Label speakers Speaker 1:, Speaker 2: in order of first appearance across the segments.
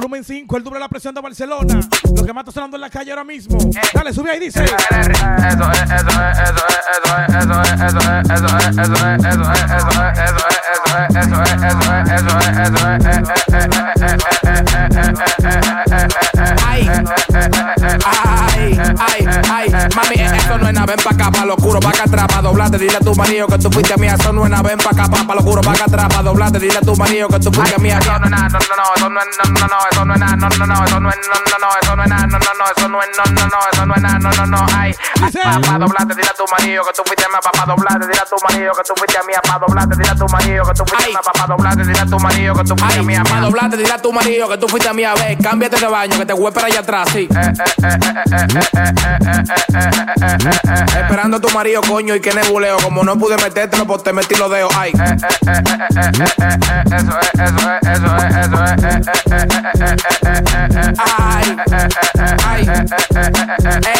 Speaker 1: volumen 5, el doble de la presión de Barcelona. Lo que más está sonando en la calle ahora mismo. Dale, sube ahí, dice.
Speaker 2: Eso es, eso es, eso es, eso es, eso es, eso es, eso es, eso es, eso es, eso es, eso es, eso es, eso es,
Speaker 3: Ay, ay, ay, mami, eso no es nada, ven pa' acá, pa' lo oscuro, pa' acá atrás, pa' doblarte, dile a tu marido que tú fuiste mía, eso no es nada, ven pa' acá, pa' lo oscuro, pa' acá atrás, pa' doblarte, dile a tu marido que tú fuiste mía.
Speaker 2: Eso no es nada, no, no, no, eso no es, no, no, no, eso no es nada, no, no, no, eso no es, no, no, no, eso no es nada, no, no, no, eso no es, no, no, no, eso no es nada, no, no, no, ay, pa' doblarte, dile a tu marido que tú fuiste mía, pa' pa' doblarte, dile a tu marido que tú fuiste mía, pa' doblarte, dile a tu marido que tú fuiste mía, pa' pa' doblarte, dile a tu marido que tú fuiste mía,
Speaker 3: pa' doblarte, dile a tu marido que tú fuiste mía, ve, cámbiate de baño, que te voy para allá atrás, sí. Esperando a tu marido, coño, y que nebuleo, como no pude metértelo, pues te metí los dedos, ay.
Speaker 2: eso es, eso es, eso es, eso es,
Speaker 3: Ay, ay,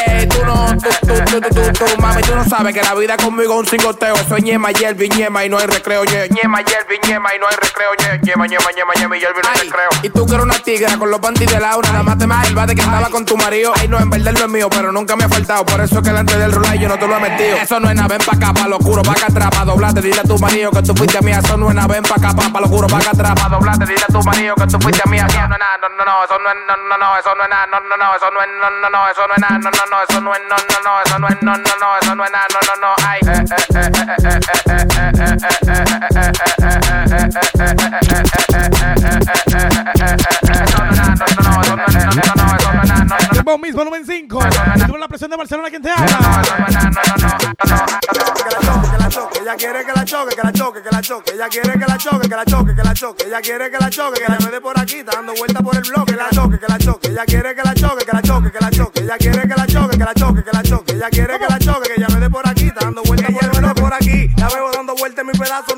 Speaker 3: ey, tú no, tú, tú, tú, tú, mami, tú no sabes que la vida conmigo es un cingoteo. Eso es ñema, Yelvi, ñema y no hay recreo, ye.
Speaker 2: Ñema, Yelvi, ñema y no hay recreo. Ñema, ñema, ñema, ñema y Yelvi no hay
Speaker 3: Ay,
Speaker 2: recreo.
Speaker 3: y tú que eres una tigra con los bandis de lado, nada más te más el bate que andaba con tu marido. Ay, no, en verdad no es mío, pero nunca me ha faltado. Por eso es que delante del rulay yo no te lo he metido. Eso no es nada, ven pa' acá, pa' lo oscuro, pa' acá atrás, pa' doblarte, dile a tu marido que tú fuiste mía. Eso no es nada, ven pa' acá, pa' lo oscuro, pa' acá atrás, pa'
Speaker 2: doblarte, dile a tu marido que tú fuiste mía. No es nada, no, no, no, eso no es, no, no, no, eso no es nada, no, no, no, eso no es, no, no, no, eso no es nada, no, no, no, eso no es, no, no, no, eso no es, no, no, no, eso no es nada, no, no, no, ay.
Speaker 1: Mismo, volumen 5. El doble de la presión de Barcelona, ¿quién te habla?
Speaker 4: que la choque, ella quiere que la choque, que la choque, que la choque, ella quiere que la choque, que la choque, que la choque, ella quiere que la choque, que la me dé por aquí, está dando vuelta por el bloque, que la choque, que la choque, ella quiere que la choque, que la choque, que la choque, ella quiere que la choque, que la choque, que la choque, ella quiere que la choque, que ella me dé por aquí, está dando vuelta por el bloque, por aquí, la veo dando vuelta en mi pedazo,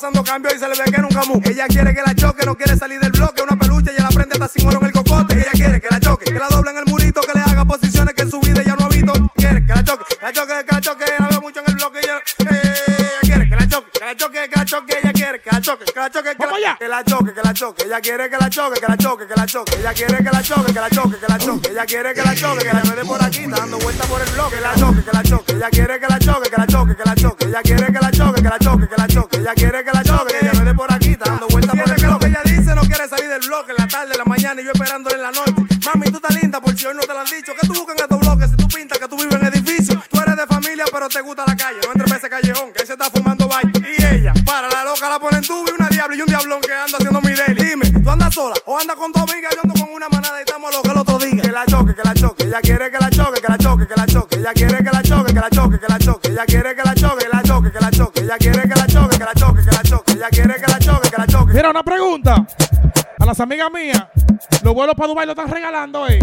Speaker 4: pasando cambio y se le ve que nunca mu. Ella quiere que la choque, no quiere salir del bloque, una peluche y la prende hasta sin oro en el cocote. Ella quiere que la choque, que la doble en el murito, que le haga posiciones que en su vida ya no ha visto. Quiere que la choque, que la choque, que la choque, la veo mucho en el bloque. Ella, eh, ella quiere que la choque, que la choque, que la choque, ella quiere que la choque, que la choque, que la, que la choque, que la choque, ella quiere que la choque, que la choque, que la choque, ella quiere que la choque, que la choque, que la choque, ella quiere que la choque, que la dé por aquí, dando vuelta por el bloque, que la choque, que la choque, ella quiere que la choque, que la choque, que la choque, ella quiere que la choque, que la choque, que la choque, ella quiere que la choque, que ella me dé por aquí, está dando vuelta por el bloque. Ella dice no quiere salir del bloque en la tarde, en la mañana y yo esperándole en la noche. Mami, tú estás linda por si hoy no te lo han dicho. ¿Qué tú buscas en estos bloques si tú pintas que tú vives en edificio? Tú eres de familia pero te gusta la calle, no entres en ese callejón que se está fumando baile. Y ella, para la loca la ponen tú y una diablo y un diablón que anda haciendo mi daily. Dime, ¿tú andas sola o andas con tu amiga? Yo ando con una manada y estamos locos el otro día. Que la choque, que la choque, ella quiere que la choque, que la choque, que la choque, ella quiere que la choque, que la choque, que la choque, ella quiere que la choque, que la choque, que la choque, ella quiere
Speaker 1: Mira, una pregunta. A las amigas mías, los vuelos para Dubai lo están regalando, eh.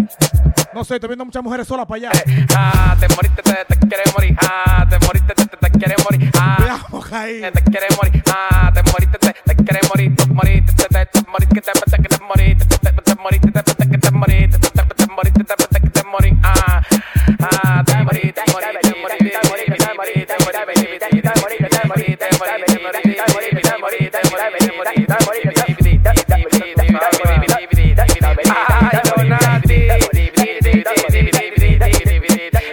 Speaker 1: No sé, estoy viendo muchas mujeres solas para allá.
Speaker 3: Ah, te moriste, te, te quieres morir. Ah, te moriste, te, te, te quieres morir. Ah,
Speaker 1: ahí.
Speaker 3: te quieres morir. Ah, te moriste, te, te quieres morir. Te moriste, te, te, te moriste, te, te, te, te moriste, te, te, te moriste, te, te, te, te moriste, te, te, te moriste, te, te, te, te moriste. Ah, ah, te moriste, te moriste, te moriste,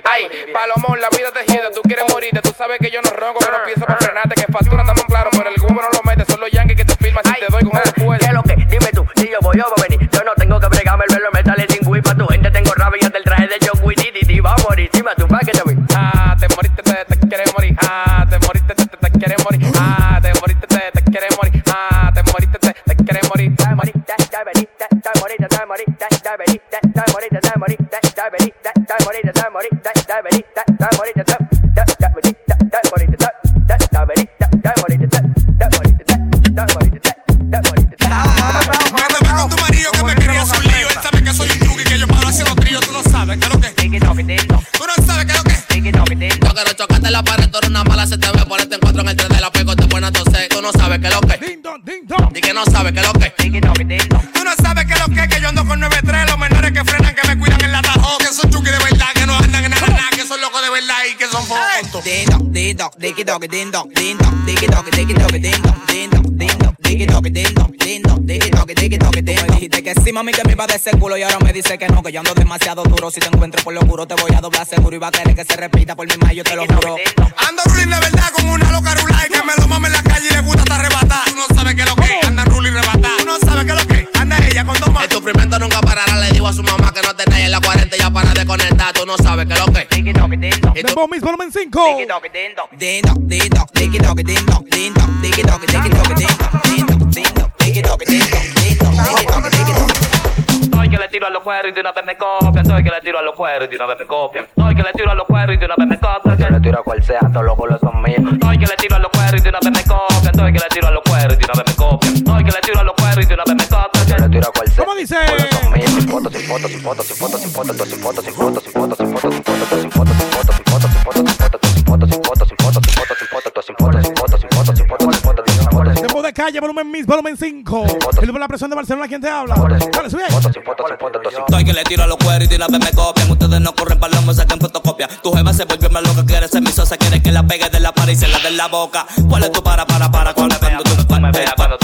Speaker 3: Ay, Palomón, la vida tejida, tú quieres morirte, tú sabes que yo no ronco, que no pienso para frenarte, que factura estamos claro, pero el cubo no lo mete, son los yankees que te filman si te doy con el
Speaker 5: ¿Qué
Speaker 3: fuerte.
Speaker 5: es lo que? Dime tú, si yo voy, yo voy a venir. Yo no tengo que bregarme el velo metal y sin pa' tu gente tengo rabia del traje de John di, di, va a morir, dime tú, pa' que te voy.
Speaker 1: ding dong, ding dong,
Speaker 6: diggy dog, diggy dog,
Speaker 7: ding dong, ding dong, ding dong, diggy dog, ding dong, ding dong, diggy dog, diggy dog, ding dong. Dijiste que sí, mami, que me iba de ese culo y ahora me dice que no, que yo ando demasiado duro. Si te encuentro por lo oscuro te voy a doblar seguro y va a querer que se repita por mi mayo, te lo juro.
Speaker 4: Ando ruling de verdad con una loca rulay que me lo mame en la calle y le gusta hasta arrebatar. Tú no sabes que lo que anda ruling rebatar. Tú no sabes que lo que anda ella con dos más.
Speaker 8: Tu primento nunca parará, le digo a su mamá que no te en la 40 ya para de conectar. Tú no sabes que lo que It the
Speaker 1: bomb is volumen
Speaker 9: que le tiro a los cueros y de una vez me copian. Soy que le tiro a los cueros y de una vez me copian. Soy que le tiro a los cueros y de una vez me copian.
Speaker 10: Yo le tiro a cual sea, todos los golos son míos.
Speaker 9: Soy que le tiro a los cueros y de una vez me copian. Soy que le tiro a los cueros y de una vez me copian. Soy que le tiro a los cueros y de una vez me copian.
Speaker 1: ¿Cómo dice?
Speaker 10: Sin fotos, sin fotos, sin fotos, sin fotos, sin fotos, sin fotos, sin fotos, sin fotos, sin fotos.
Speaker 1: calle, volumen mis, volumen 5. El de la presión de Barcelona, ¿quién te habla? Dale, sube.
Speaker 7: Estoy que le tiro a los cueros y de una vez me copian. Ustedes no corren para me saquen fotocopia. Tu jeva se volvió más loca, quiere ser mi sosa, quiere que la pegue de la pared y se la den la boca. ¿Cuál es tu para, para, para? Cuando tú me
Speaker 9: cuando tú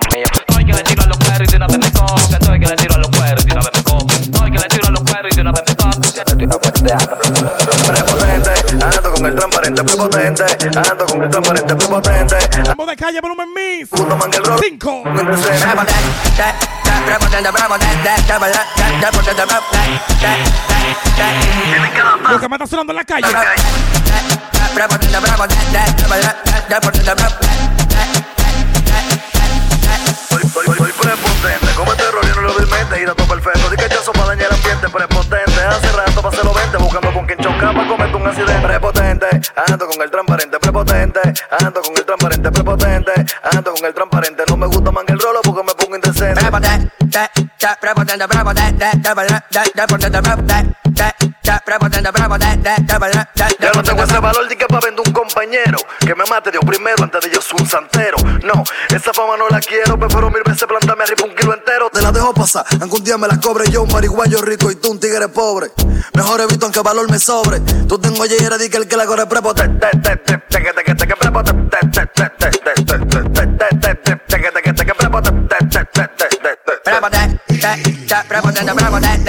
Speaker 11: Prepotente, ando con el transparente prepotente, ando con el transparente prepotente.
Speaker 1: Vamos de calle, volumen.
Speaker 11: Puto el rol.
Speaker 1: 5. Lo que está sonando en la calle.
Speaker 11: Con el transparente, no me gusta man el rolo porque me pongo indecente. Ya no tengo ese valor de que para vender un compañero que me mate Dios primero antes de yo soy un santero. No, esa fama no la quiero, prefiero mil veces plantarme arriba un kilo entero. Te la dejo pasar, aunque un día me la cobre yo, un marihuayo rico y tú un tigre pobre. Mejor evito aunque valor me sobre. Tú tengo ayer di que el que la corre prepotente. that, that, bravo, that, bravo, that.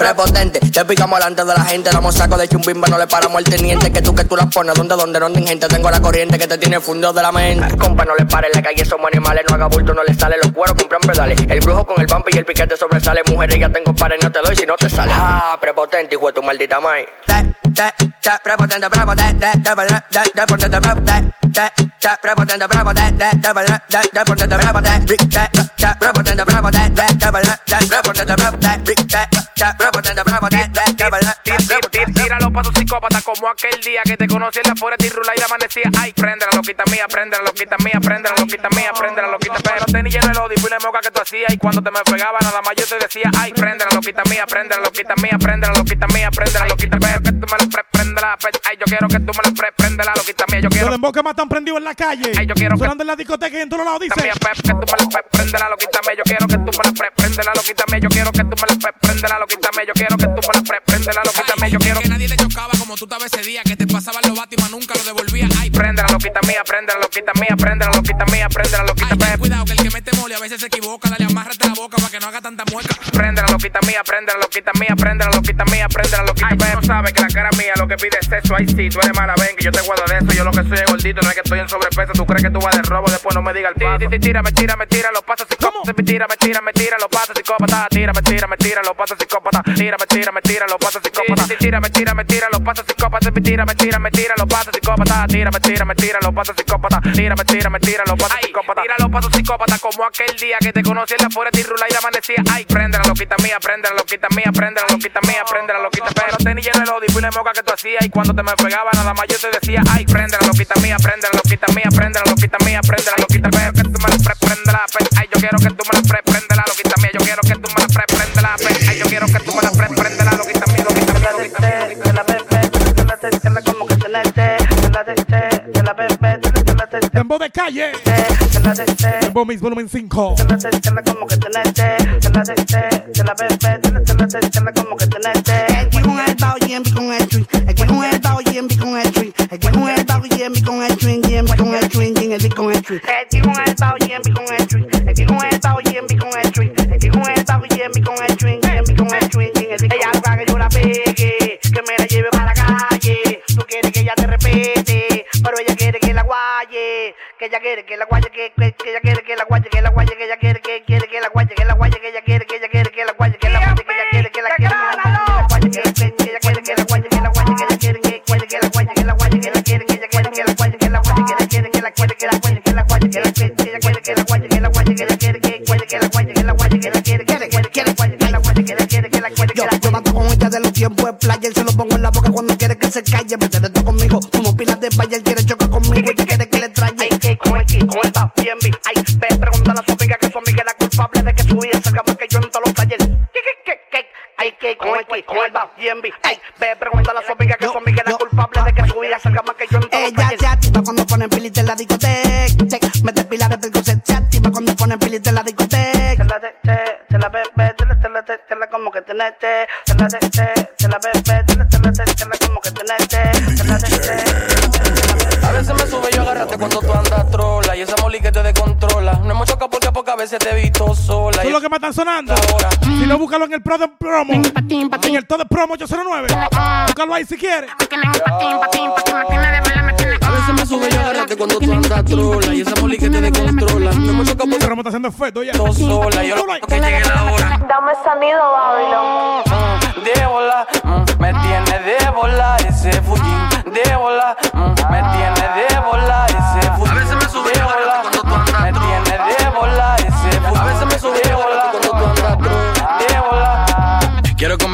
Speaker 5: Prepotente, te picamos delante de la gente, damos saco de chumbimba, no le paramos el teniente, que tú que tú las pones, donde, donde, hay gente, tengo la corriente que te tiene fundido de la mente. Compa, no le pare en la calle, somos animales, no haga bulto, no le sale, los cueros compran pedales, el brujo con el bump y el piquete sobresale, mujeres ya tengo pares, no te doy si no te sale. Ah, prepotente, hijo de tu maldita madre. that that that bravo
Speaker 3: than
Speaker 5: the bravo that that double that that double than the bravo that that that bravo than the bravo that that double that that double than the bravo that brick that that bravo than the bravo that that double that that bravo than the bravo that brick that that bravo than the bravo that that double that that bravo
Speaker 3: Los pasos psicópatas como aquel día que te conocí en la fuera de Rula y amanecía. Ay, prende la loquita mía, prende la loquita mía, prende la loquita mía, prende la loquita mía. Pero tenía lleno el odio y la moca que tú hacías. Y cuando te me pegaba, nada más yo te decía, ay, prende la loquita mía, prende la loquita mía, prende la loquita mía, prende la loquita mía. Que tú me la pre prende la Ay, yo quiero que tú me la pre prende la loquita mía. Yo
Speaker 1: Los
Speaker 3: quiero
Speaker 1: dembow que más están prendidos en la calle.
Speaker 3: Ay, yo quiero que-
Speaker 1: Sonando en la discoteca y en todos lados dice.
Speaker 3: que tú me la pre prende la loquita mía. Yo quiero que tú me la pre prende la loquita mía. Yo quiero que tú me la pre prende la loquita mía. Yo quiero que tú me la loquita mía. Yo quiero
Speaker 12: Que nadie te chocaba como tú estabas ese día, que te pasaban los Batman, nunca lo devolvía. Ay,
Speaker 3: prende la loquita mía, prende la loquita mía, prende la loquita mía, prende la loquita mía.
Speaker 12: cuidado que el que mete mole a veces se equivoca, dale amárrate la boca para que no haga tanta mueca.
Speaker 3: Prende la loquita mía, prende la loquita mía, prende la loquita mía, prende la loquita mía. no sabes que la cara mía lo que pide es sexo. Ay, sí, tú eres mala, ven que yo te guardo de eso. Yo lo que soy es gordito, no es que estoy en sobrepeso. Tú crees que tú vas de robo, después no me digas el paso. Tí, tí, tí, Tírame, tírame, tira los pasos psicópatas. Tírame, tírame, tira los pasos psicópatas. Tírame, tírame, tira los pasos psicópatas. Tírame, tírame, tira los pasos psicópatas. Tírame, tírame, tira los pasos
Speaker 12: patas psicópatas, me tira, me tira, me tira los patas psicópatas, tira, me tira, me tira los patas psicópatas, tira, me tira, me tira los patas psicópatas, tira los patas psicópatas como aquel día que te conocí en la fuera de Rula y amanecía, ay, prende la loquita mía, prende la loquita mía, prende la loquita mía, prende la loquita, pero tenis lleno de odio y la moca que tú hacías y cuando te me pegaba nada más yo te decía, ay, prende la loquita mía, prende la loquita mía, prende la loquita mía, prende la loquita, pero que tú me la pre, prende la, ay, yo quiero que tú me la pre, prende la loquita mía, yo quiero que tú me la pre, prende la, ay, yo quiero que tú me la pre, prende la mía, loquita mía, loquita mía.
Speaker 13: Te la te,
Speaker 1: Tembo de calle.
Speaker 13: te la te,
Speaker 1: Tembo Mix volumen 5.
Speaker 13: te la te, te la como que tenerte, te la bebé, como que tenerte.
Speaker 14: Aquí con el bao y envi con el twin. Aquí con el bao y envi con el twin. Aquí con el bao y envi con el twin. Y envi con el twin. Y envi con el twin.
Speaker 13: Aquí con el bao y envi con el twin. Ella quiere que la guaye, que, que, ella quiere que la guaye, que la guaye, que ella quiere que quiere que la guaye, que la guaye, que ella quiere, que ella quiere que la guaye, que la guaye, que ella quiere que la quiere, que la guaye, que que ella quiere que la guaye, que la guaye, que ella quiere que quiere que la guaye, que la guaye, que la quiere, que ella quiere que la guaye, que la guaye, que ella quiere que la quiere que la guaye, que la guaye, que la quiere, que ella quiere que la guaye, que la guaye, que ella quiere que quiere que la guaye, que la guaye, que la quiere, que quiere que la guaye, que la guaye, que la quiere que la quiere que la
Speaker 14: yo mato con ella de los tiempos de playa. Se lo pongo en la boca cuando quiere que se calle. Me conmigo. Como pilas de. Él quiere chocar 50, 100 mil.
Speaker 13: Ay, ve, pregúntale a su amiga que su amiga es la culpable de que su hija salga más que yo en todos los talleres. ¿Qué, qué, qué, qué? Ay, que con el con Ay, ve, pregúntale a su amiga que su amiga es la culpable de que su hija salga más que yo en todos los talleres.
Speaker 14: Ella se activa cuando ponen pilis en la discoteca. Me despila desde el closet. Se activa cuando ponen pilis en la discoteca.
Speaker 13: Te la bebe, te la, te la, te la como que tenete. Te la, te, te la bebe, te la, te la, te la como que tenete. Te la.
Speaker 12: A veces me sube yo agárrate cuando tú andas. Veces te he visto sola.
Speaker 1: Eso
Speaker 12: y
Speaker 1: es lo que me están sonando.
Speaker 12: ahora.
Speaker 1: Si no, búscalo en el Pro de Promo. En el Todo de Promo 809. Búscalo ahí si quieres.
Speaker 12: A veces me sube yo agárrate cuando tú andas trola y esa moli que te descontrola. No hemos chocado porque
Speaker 1: Pero me está haciendo efecto ya.
Speaker 12: tú sola. Yo lo que llegue la hora.
Speaker 15: Dame sonido, Babylon.
Speaker 12: Mm, de bola, mm, me tiene de bola ese fujín. De bola, mm, me tiene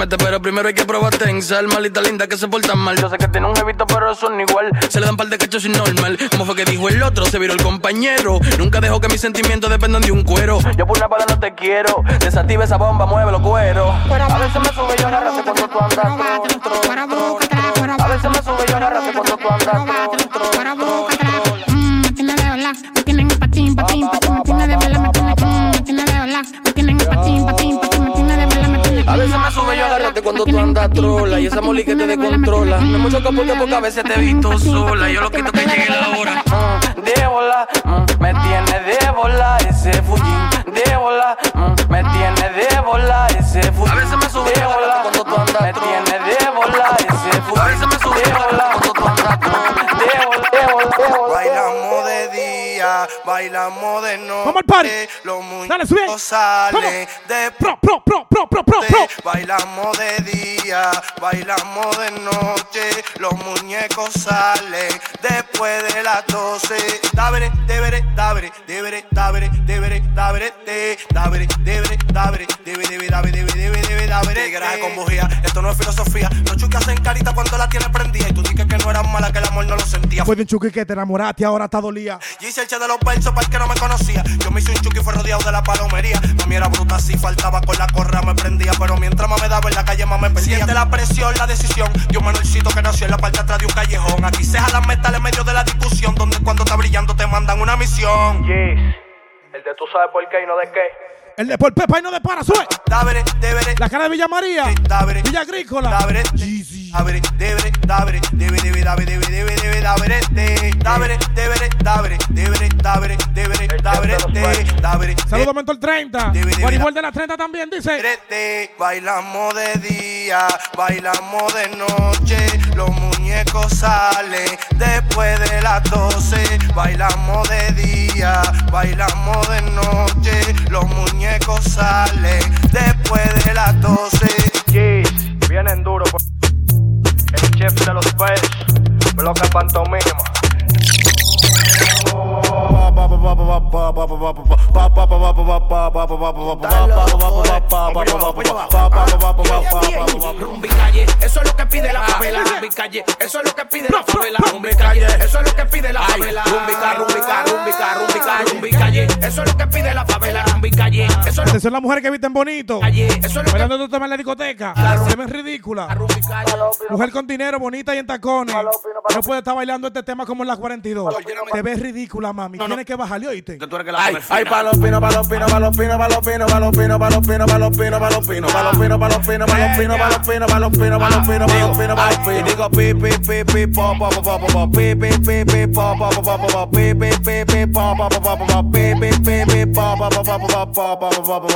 Speaker 12: Pero primero hay que probarte en sal. Malita linda que se porta mal. Yo sé que tiene un jevito, pero son igual. Se le dan par de cachos sin normal. Como fue que dijo el otro, se viró el compañero. Nunca dejo que mis sentimientos dependan de un cuero. Yo por una bala no te quiero. Desactiva esa bomba, muévelo, cuero. A veces me sube yo agárrate cuando tú andas. tro. A veces me sube yo agárrate cuando tú andas. tro, tro, tro, tro. A cuando tú andas trola y esa moli que te descontrola. No me choca porque pocas veces te he visto sola. Yo lo quito que llegue la hora. Mm, de bola, mm, me tiene de bola ese fujín. De bola, mm, me tiene de bola ese fujín. A veces me sube cuando tú andas Me
Speaker 4: día, bailamos de noche.
Speaker 1: Vamos al party.
Speaker 4: Los muñecos salen de
Speaker 1: Pro, pro, pro, pro, pro, pro, pro.
Speaker 4: Bailamos de día, bailamos de noche, los muñecos salen después de las 12. Dabre, debre, dabre, debre, dabre, debre, dabre, te, dabre, debre, dabre, debe, debe, dabre, debe, debe, debe, dabre. Tigres con bujía, esto no es filosofía. Los chucas hacen carita cuando la tienes prendida y tú dices que no era mala, que el amor no lo sentía.
Speaker 1: Fue de un chuki que te enamoraste, ahora está dolía.
Speaker 4: Yo hice el che de los versos para el que no me conocía. Yo me hice un chuki y fue rodeado de la palomería. Mami era bruta, si faltaba con la correa me prendía. Pero mientras más me daba en la calle, más me perdía. Siente la presión, la decisión. Yo menorcito que nació en la parte de atrás de un callejón. Aquí se jalan metales en medio de la discusión. Donde cuando está brillando te mandan una misión.
Speaker 12: El de tú sabes por qué y no de qué.
Speaker 1: El de por Pepa y no de para, sube. La cara de Villa María.
Speaker 4: dabre,
Speaker 1: Villa Agrícola.
Speaker 4: dabre, Debe, debe, dabre, debe, debe, debe, dabre, de, dabre, debre, dabre, debre, dabre, debre, dabre, de, dabre,
Speaker 1: Saludos, Mentor 30.
Speaker 4: Debe, debe,
Speaker 1: Guaribol de la 30 también dice.
Speaker 4: Bailamos de día, bailamos de noche, los muñecos salen después de las 12. Bailamos de día, bailamos de noche, los muñecos salen
Speaker 16: pantomima.
Speaker 10: Rumbi calle, eso es lo que pide la favela. Rumbi calle, eso es
Speaker 1: Atención las mujeres que visten bonito.
Speaker 10: calle, eso es lo que
Speaker 1: Bailando tema en la discoteca. Se ven ridícula. Mujer con dinero, bonita y en tacones. No puede estar bailando este tema como en la 42. Te ves ridícula, mami. Tienes que bajarle, oíste.
Speaker 10: Tú
Speaker 16: Ay, ay,
Speaker 10: fina.
Speaker 16: pa' los pinos, pa' los pinos, pa' los pinos, pa' los pinos, pa' los pinos, pa' los pinos, pa' los pinos, pa' los pinos, pa' los pinos, pa' los pinos, pa' los pinos, pa' los pinos, pa' los pinos, pa' los pinos, pa' los pinos, pa' los pinos. Y digo pi, pi, pi, pi, po, po, po, po, po, po, pi, pi, pi, pi, po, po, po, po, po, po, pi, pi, pi, pi, po, po, po, po, po, po, pi, pi, pi, pi, po, po, po, po, po, po, po, po, po, po, po, po, po, po,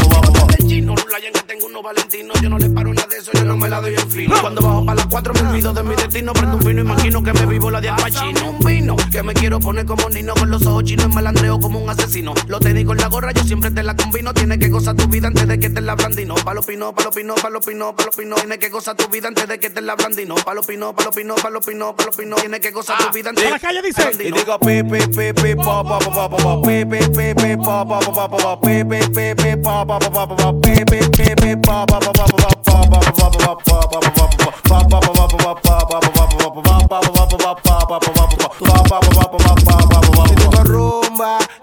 Speaker 10: chino, Rulayan que tengo unos valentinos. Yo no le paro nada de eso, yo no me la doy en fino. Cuando bajo para las cuatro me olvido de mi destino. Prendo un vino, imagino que me vivo la de Al Un vino que me quiero poner como Nino con los ojos chinos. malandreo como un asesino. Lo te digo en la gorra, yo siempre te la combino. Tienes que gozar tu vida antes de que te la blandino. Palo pino, palo pino, palo pino, palo pino. Tienes que gozar tu vida antes de que te la blandino. Palo pino, palo pino, palo pino, palo pino. Tienes que gozar tu vida antes
Speaker 1: A la calle dice.
Speaker 16: Y digo pi pi pi pi po po po po po pi pi pi pi po po po po po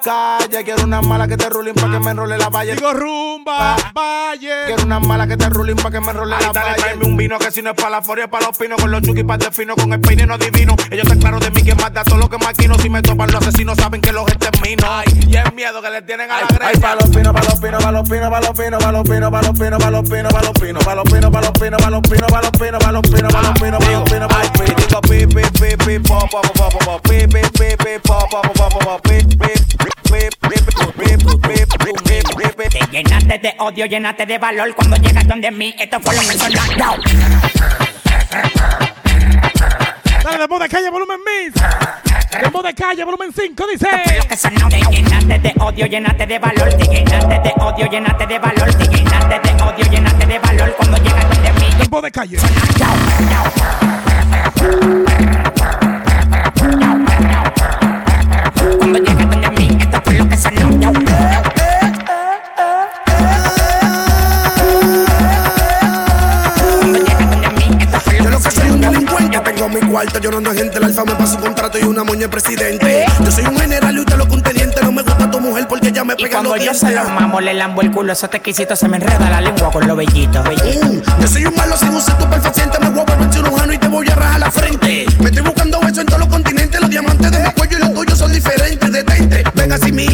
Speaker 16: Calle, quiero una mala que te rulen pa' que me enrole la valle.
Speaker 1: Digo rumba, ah, valle.
Speaker 16: Quiero una mala que te rulen pa' que me enrole la valle. Un vino que si no es para la foria, es para los pinos. Con los chuquis pa' de fino, con el peine no divino. Ellos están claros de mí que más da todo lo que maquino. Si me topan los asesinos, saben que los extermino. Ay, y el miedo que le tienen a la greña. Ay, pa' los pinos, pa' los pinos, pa' los pinos, pa' los pinos pa' los pinos, pa' los pinos, pa' los pinos, pa' los pinos, pa' los pinos, pa' los pinos, pa' los pinos, pa' los pinos, pa' los pinos, pa' los pinos, pa' los pinos, pa' los pinos. Digo pi, pi, pi, pi, po, po, po, po, po, pi, pi, pi, pi, po, po, po, po, po, pi, pi, pi, pi, pi, pi, pi, pi.
Speaker 17: Te llenaste de odio, llenaste de valor cuando llegas donde mí. Esto fue lo que sonó.
Speaker 1: Dale, de calle, volumen mix. De de calle, volumen 5, dice.
Speaker 17: Te llenaste de odio, llenaste de valor. Te llenaste de odio, llenaste de valor. Te llenaste de odio, llenaste de valor cuando llegas donde mí.
Speaker 1: De de calle.
Speaker 17: Cuando
Speaker 18: mi cuarto, yo no ando en gente, el alfa me pasa un contrato y una moña de presidente. Yo soy un general y usted lo que un teniente, no me gusta tu mujer porque ella me
Speaker 17: Y
Speaker 18: pega
Speaker 17: cuando
Speaker 18: los
Speaker 17: yo se
Speaker 18: dientes.
Speaker 17: lo mamo, le lambo el culo, esos tequisitos se me enreda la lengua con los bellitos.
Speaker 18: Mm, Yo soy un malo sin un tu perfecciente, me voy a volver cirujano y te voy a rajar la frente. Me estoy buscando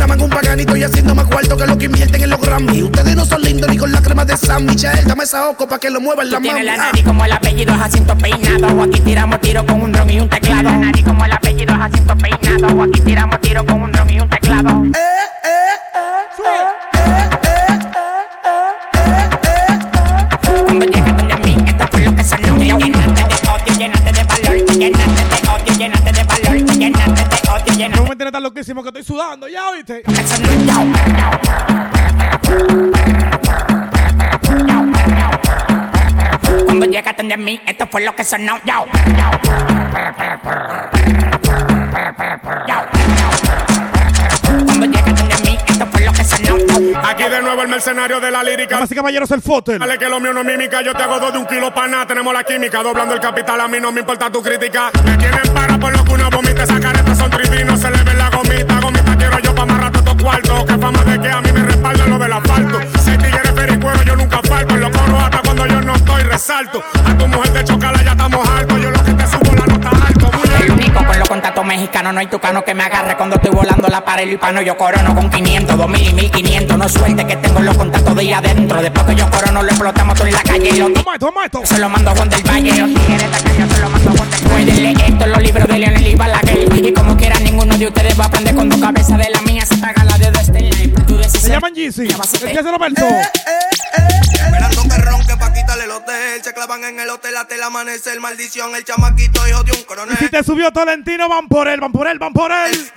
Speaker 18: La un paganito y haciendo más cuarto que lo que invierten en los Grammy. Ustedes no son lindos ni con la crema de San Michel, dame esa oco pa' que lo muevan la
Speaker 17: Tiene
Speaker 18: mami.
Speaker 17: la nariz como el apellido Jacinto Peinado. Aquí tiramos tiro con un dron y un teclado. La nariz como el apellido Jacinto Peinado. Aquí tiramos tiro con un dron y un teclado. Cuando
Speaker 1: Tan loquísimo que estoy sudando, ya oíste.
Speaker 17: de. Cuando llegas donde mí, esto fue lo que sonó. Yo.
Speaker 19: Aquí de nuevo el mercenario de la lírica.
Speaker 1: Y caballeros, el fotel.
Speaker 19: Dale que lo mío no es mímica, yo te hago dos de un kilo para nada. Tenemos la química, doblando el capital, a mí no me importa tu crítica. Me tienen para por lo que uno vomita, esa careta son trivinos, se le ve la gomita. Gomita quiero yo pa'
Speaker 17: mexicanos, no hay tucano que me agarre cuando estoy volando la pared y pano. Yo corono con 500, 2000 y 1500. No suelte que tengo los contactos de ahí adentro. Después que yo corono, lo explotamos todo en la calle. Lo
Speaker 1: Toma esto, toma esto.
Speaker 17: se lo mando a Juan del Valle. Los tigres de acá yo se lo mando a Juan del Pueden leer esto en los libros de Leonel y Balaguer. Y como quiera, ninguno de ustedes va a aprender con tu cabeza de la mía. Se paga la de este live. Tú
Speaker 1: Se llaman Yeezy. El que se lo
Speaker 4: ron que pa' quitarle el hotel. Se clavan en el hotel hasta el amanecer. Maldición, el chamaquito hijo de un coronel.
Speaker 1: Si te subió Tolentino, van por él, van por él, van por él.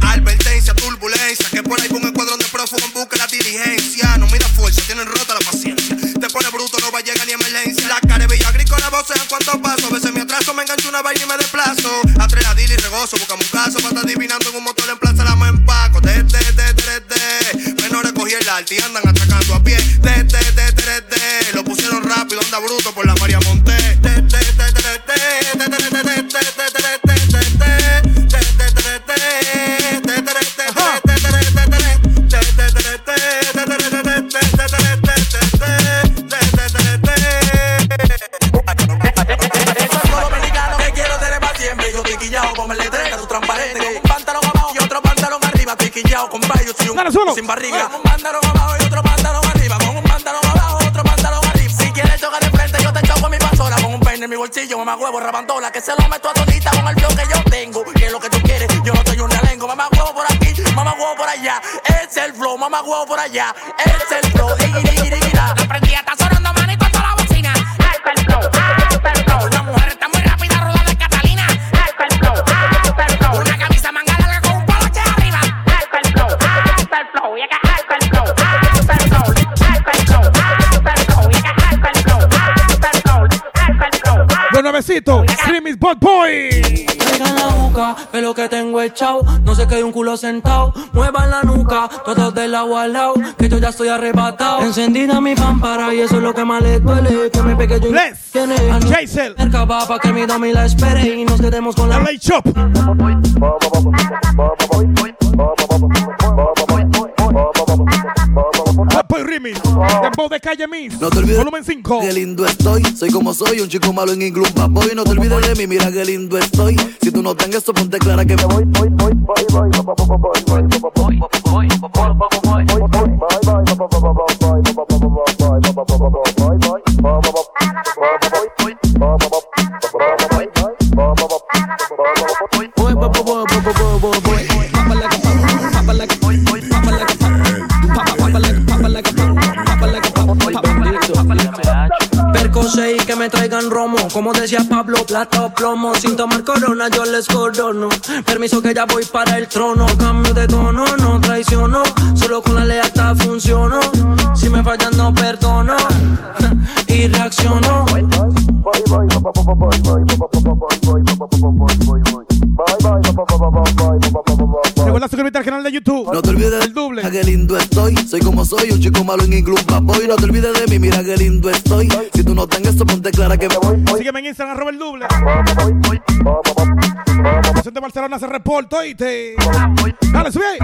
Speaker 20: Advertencia, turbulencia, que por ahí un escuadrón de prófugos busca
Speaker 21: la dirigencia. No mira
Speaker 22: fuerza, tienen roto Bot Boy.
Speaker 23: Traigan la boca, ve lo que tengo echado. No sé que hay un culo sentado. Muevan la nuca, todos del agua al lado. Que yo ya estoy arrebatado. Encendida mi pámpara y eso es lo que más le duele. Que me pegue yo. Tiene
Speaker 22: Jason.
Speaker 23: cerca va pa' que mi domi la espere y nos quedemos con la.
Speaker 22: LA Chop.
Speaker 11: No te olvides.
Speaker 22: Volumen
Speaker 11: Qué lindo estoy. Soy como soy. Un chico malo en inglés, papo. No te olvides de mí. Mira qué lindo estoy. Si tú no tengas eso, ponte clara que me voy. Voy, voy, voy, voy. Voy, voy, voy. Voy, voy, voy.
Speaker 23: Voy, voy, voy, voy, voy. Que me traigan romo. Como decía Pablo, plata o plomo. Sin tomar corona, yo les corono. Permiso que ya voy para el trono. Cambio de tono, no traiciono. Solo con la lealtad funciono. Si me fallan, no perdono. Y reacciono.
Speaker 22: Recuerda suscribirte al canal de YouTube.
Speaker 11: No te olvides
Speaker 22: El doble.
Speaker 11: Mira qué lindo estoy, soy como soy, un chico malo en inglés, boy. No te olvides de mí, mira qué lindo estoy. Si tú no tengas eso, ponte clara que me voy, voy.
Speaker 22: Sígueme en Instagram, arroba el doble. Vicente Barcelona se reporta, oíste. Dale, sube ahí.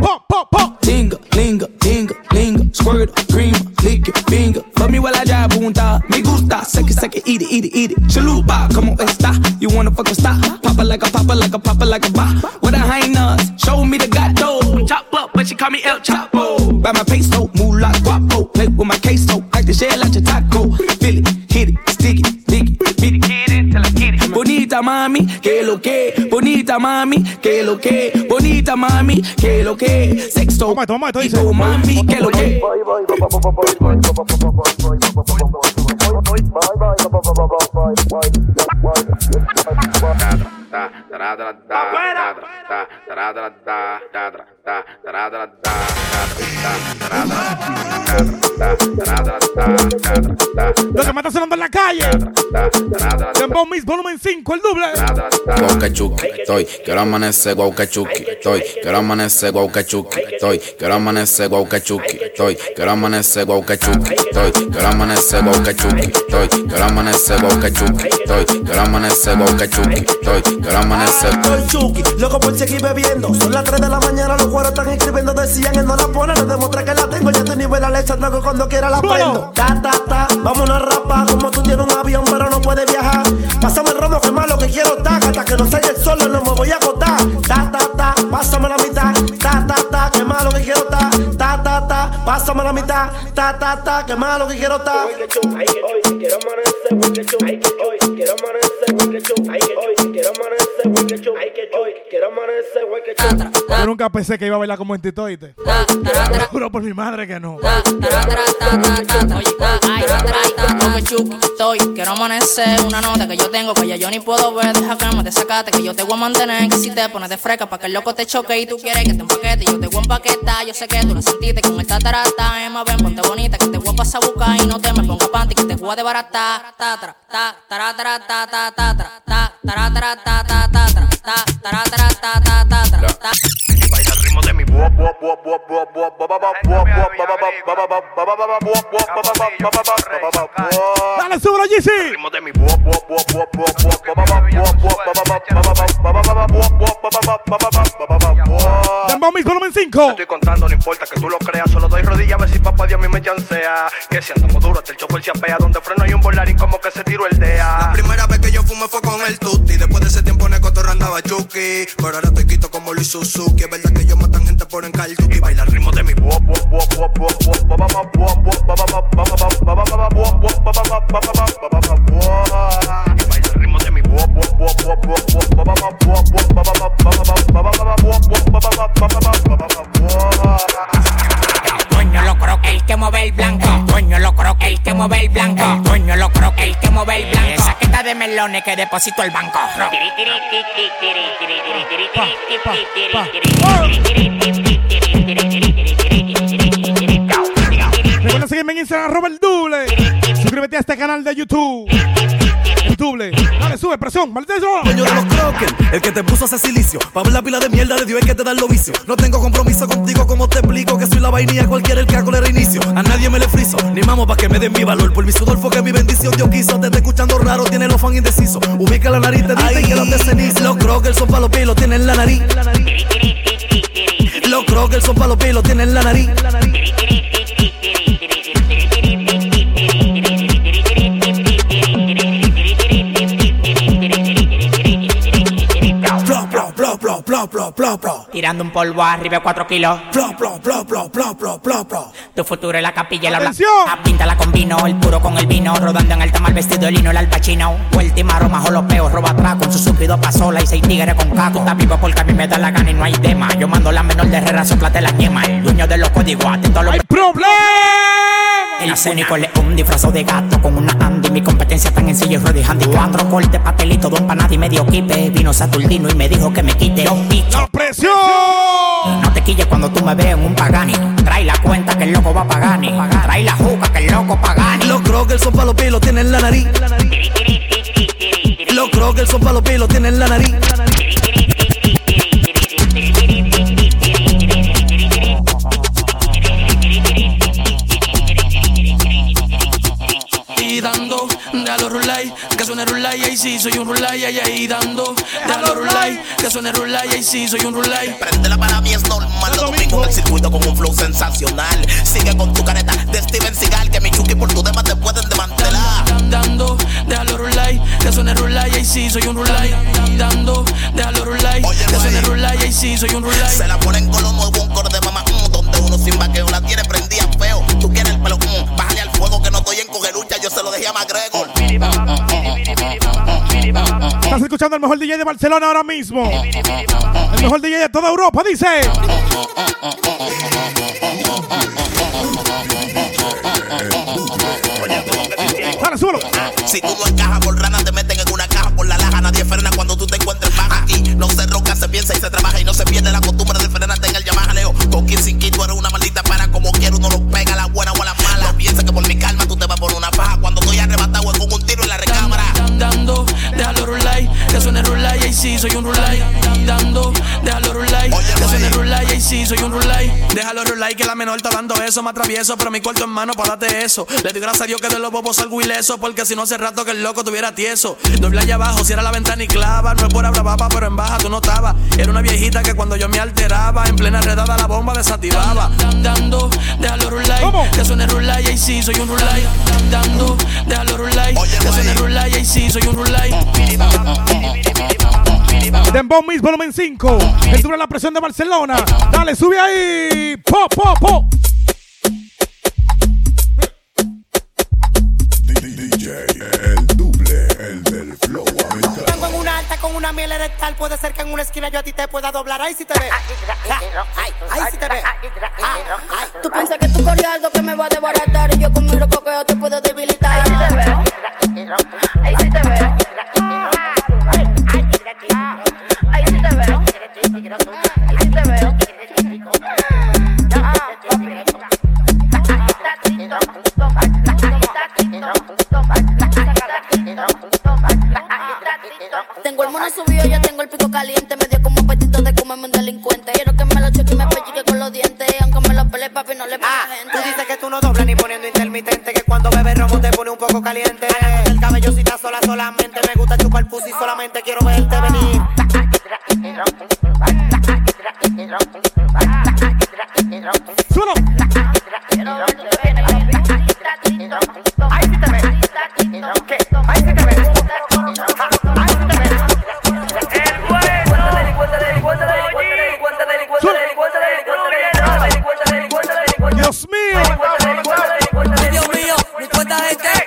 Speaker 22: Pop, pop, pop.
Speaker 23: Linga, linga, linga, linga, squirt, cream, lick it, finger. Fuck me while I punta. Me gusta, suck it, eat it, eat it, eat it. Chalupa, como está? You wanna fuck a stop? Papa like a papa, like a papa, like a ba. With a highness, show me the gato. Chop up, but she call me El Chapo. Buy my peso, move like guapo. Play with my queso, like the shell at your taco. Feel it, hit it, stick it, lick it, beat it, get it, till I get it. Bonita mami, que lo que, bonita mami, que lo que, bonita mami, que lo que, sexto,
Speaker 22: Toma esto, toma esto,
Speaker 23: y
Speaker 22: dice.
Speaker 23: tu mami, que lo que.
Speaker 22: Lo que me está sonando en la calle. Dembow Miss, volumen 5, el doble.
Speaker 24: Guaucachuki, estoy, quiero amanecer guaucachuki, estoy, quiero amanecer guaucachuki, estoy, quiero amanecer guaucachuki, estoy, quiero amanecer guaucachuki, estoy, quiero amanecer guaucachuki, estoy, quiero amanecer guaucachuki, estoy, quiero amanecer guaucachuki, estoy, quiero amanecer
Speaker 20: Estoy chuki, loco por seguir bebiendo. Son las 3 de la mañana, los cueros están escribiendo. Decían, él no la pone, les demostré que la tengo. Ya te nivel la leche, luego cuando quiera la prendo. Ta, ta, ta, vámonos a rapar. Como tú tienes un avión, pero no puedes viajar. Pásame el romo, que más lo que quiero ta. Hasta que no salga el sol, no me voy a agotar. Ta, ta, ta, pásame la mitad. Ta, ta, ta, que más lo que quiero ta. Ta, ta, ta, pásame la mitad. Ta, ta, ta, que más lo que quiero ta.
Speaker 22: Yo nunca pensé que iba a bailar como en Tito, oíste. Juro por mi madre que no.
Speaker 25: Come chuki, estoy, quiero amanecer una nota que yo tengo que ya yo ni puedo ver, deja que me desacate, que yo te voy a mantener, que si te pones de fresca pa' que el loco te choque y tú quieres que te empaquete, yo te voy a empaquetar, yo sé que tú lo sentiste con esta tarata, Emma, ven, ponte bonita, que te voy a pasar a buscar y no te me ponga panty, que te voy a desbaratar, ta, tra, ta, tara, tara, ta, ta, ta, ta, tara, tara, ta, ta, ta,
Speaker 26: ta, tara, tara, ta, ta, ta.
Speaker 4: Baila el ritmo de mi
Speaker 1: Dale, súbelo, Yeezy.
Speaker 4: ritmo de mi bo bo bo
Speaker 1: 5.
Speaker 4: Estoy contando, no importa que tú lo creas, solo doy rodillas a ver si papá Dios a mí me chancea. Que si andamos duro, hasta el chofer se apea, donde freno hay un bolarín como que se tiró el DEA.
Speaker 22: La primera vez que yo fumé fue con el tutti. Después de ese tiempo en el cotorro andaba chucky. Pero ahora estoy quito como Luis Suzuki. Es verdad que yo matan gente por encargo. Y
Speaker 4: Baila el ritmo de mi bo bo bo bo bo bo el
Speaker 17: mueve el blanco. Dueño lo creo el que mueve el blanco. Esa queta de melones que deposito el banco.
Speaker 1: Recuerda seguirme en Instagram, arroba el doble. Suscríbete a este canal de YouTube. El doble. Dale, sube, presión. Maldito.
Speaker 22: Dueño de los croques, el que te puso hacer silicio. Pa' ver la pila de mierda de Dios es que te da los vicios. No tengo compromiso contigo, como te explico que soy la vainilla, cualquiera el que hago le reinicio. A nadie me le friso, ni mamo pa' que me den mi valor. Por mi sudor fue que mi bendición Dios quiso. Te está escuchando raro, tiene los fans indecisos. Ubica la nariz, te dicen que los de ceniza. Los croques son pa' los pies, lo tienen en la nariz. Los croques son pa' los pies, lo tienen en la nariz.
Speaker 17: Tirando un polvo arriba de 4 kilos.
Speaker 22: Plop, plop, plop, plop, plop, plop, plop, plop.
Speaker 17: Tu futuro es la capilla y la blanca. Píntala con vino, el puro con el vino. Rodando en alta mal vestido el lino, el alpachino. Vuelta aroma, jolopeo, roba atrás con su suplido pasola y seis tigres con caco. Está vivo porque a mí me da la gana y no hay tema. Yo mando la menor de Herrera, soplate la ñema. El dueño de los códigos, atento a los
Speaker 1: ¡Problema!
Speaker 17: El acénico le un disfrazo de gato con una Andy. Mi competencia está en silla y ruedas handy. Cuatro cortes, pastelito, dos empanadas y medio kipe. Vino Saturnino y me dijo que me quite los bichos.
Speaker 1: ¡Presión!
Speaker 17: No te quilles cuando tú me veas en un pagani. Trae la cuenta que el loco va a pagani. Trae la juca que el loco pagani.
Speaker 22: Los croques son pa' los pies, lo tienen en la nariz. Los croques son pa' los pies, lo tienen en la nariz. Soy un rulay, ahí ahí dando, déjalo rulay, que suene rulay, ahí sí, soy un rulay.
Speaker 24: Prendela para mí es normal. Los domingos en el circuito con un flow sensacional. Sigue con tu careta de Steven Seagal. Que mi chuki por tu demás te pueden desmantelar.
Speaker 22: Dando, déjalo rulay, que suene rulay, ahí sí, soy un rulay. Dando, déjalo rulay, que suene rulay, ahí sí, soy un rulay.
Speaker 24: Se la ponen con lo nuevo, un coro de mamá. mm, donde uno sin vaqueo la tiene prendida feo. Tú quieres el pelo, mm, bájale al fuego que no estoy en cogelucha. Yo se lo dejé a McGregor.
Speaker 1: Estás escuchando el mejor DJ de Barcelona ahora mismo. El mejor DJ de toda Europa, dice. Dale, súbelo.
Speaker 24: Si tú no encajas por rana, te
Speaker 22: menor está dando eso, me atravieso, pero mi cuarto en mano, para darte eso. Le doy gracias a Dios que de los bobos salgo ileso, porque si no hace rato que el loco tuviera tieso. Doble allá abajo, cierra la ventana y clava. No es por bravapa, pero en baja tú no estabas. Era una viejita que cuando yo me alteraba, en plena redada la bomba desactivaba. Dando, déjalo rulay, que suene rulay, ahí sí, soy un rulay. Dando, déjalo rulay, que suene rulay, ahí sí, soy un rulay.
Speaker 1: Dembow Mix volumen 5. El dura la presión de Barcelona. Dale, sube ahí. Po, po, po.
Speaker 27: Vengo en una alta con una miel erectal. Puede ser que en una esquina yo a ti te pueda doblar. Ahí sí te ve. Ahí sí te ve.
Speaker 26: Tú piensas que tú corres algo que me va a desbaratar y yo con mi coqueo te puedo debilitar.
Speaker 1: Dios mío.
Speaker 4: Dios mío, mi cuenta de.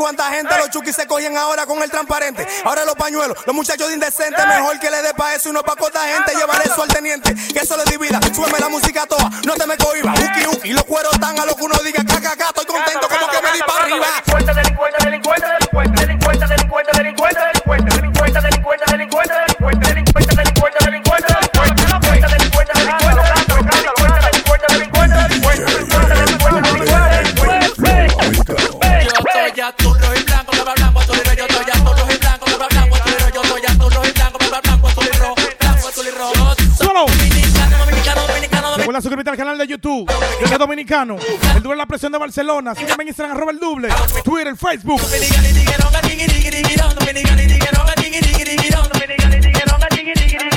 Speaker 4: Cuánta gente. Los chukis se cogen ahora con el transparente. Ahora los pañuelos, los muchachos de indecente. Mejor que le dé pa' eso y no pa' corta gente. Llévale eso al teniente, que eso le divida. Súbeme la música toda, no te me cohiba. Uki, uki, los cueros tan a lo que uno diga.
Speaker 1: Recuerda suscribirte al canal de YouTube. Yo soy dominicano. El duelo de la presión de Barcelona. Sígueme en Instagram, arroba el doble. Twitter, Facebook.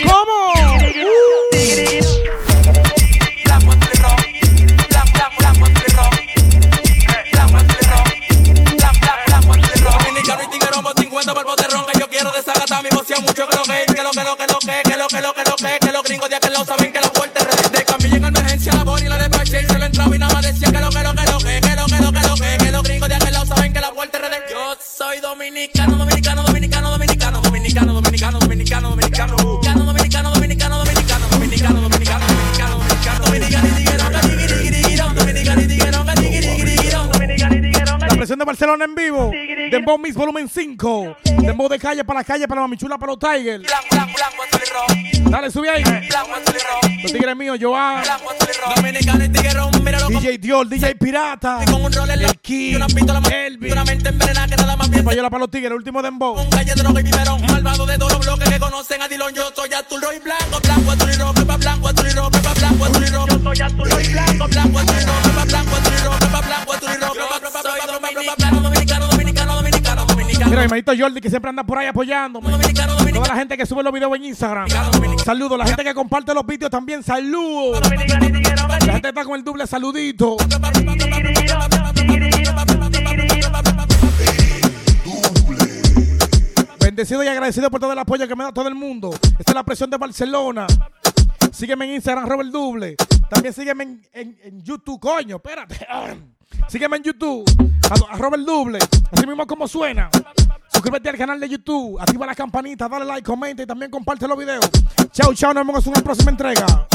Speaker 1: ¿Cómo?
Speaker 22: Dominicano tigueromo, 50 por bote ron, que yo quiero desacatar mi emoción mucho que lo que que lo que lo que lo que que lo que lo que lo que que los gringos de aquel lado saben que la puerta es de cambio en emergencia la bori la despaché y se lo entraba y nada más decía que lo que lo que lo que que lo que lo que lo que los gringos de aquel lado saben que la puerta es de yo soy dominicano dominicano dominicano dominicano dominicano dominicano dominicano dominicano dominicano dominicano dominicano dominicano dominicano dominicano dominicano dominicano dominicano dominicano tigueromo
Speaker 1: La presión de Barcelona en vivo. Dembow Mix Volumen 5. Dembow de calle para la calle, para la mamichula, para los Tigers. Dale, sube ahí. Los tigres míos, Joan. DJ Dior, DJ Pirata. El Kid. Elvis. Payola para los tigres, último Dembow.
Speaker 22: un malvado de todos los bloques que conocen a Dilon yo soy azul rojo y blanco blanco azul y rojo pepa blanco azul y rojo blanco yo soy azul rojo y blanco blanco y rojo pepa blanco azul y blanco dominicano
Speaker 1: Mira, mi manito Jordi que siempre anda por ahí apoyándome. Toda la gente que sube los videos en Instagram. Saludos. La gente que comparte los vídeos también. Saludos. La gente está con el doble saludito. Bendecido y agradecido por todo el apoyo que me da todo el mundo. Esta es la presión de Barcelona. Sígueme en Instagram, Robert Double. También sígueme en, en- en YouTube, coño, espérate. Sígueme en YouTube, a, a Robert Double. Así mismo como suena. Suscríbete al canal de YouTube, activa la campanita, dale like, comenta y también comparte los videos. Chao, chao, nos vemos en una próxima entrega.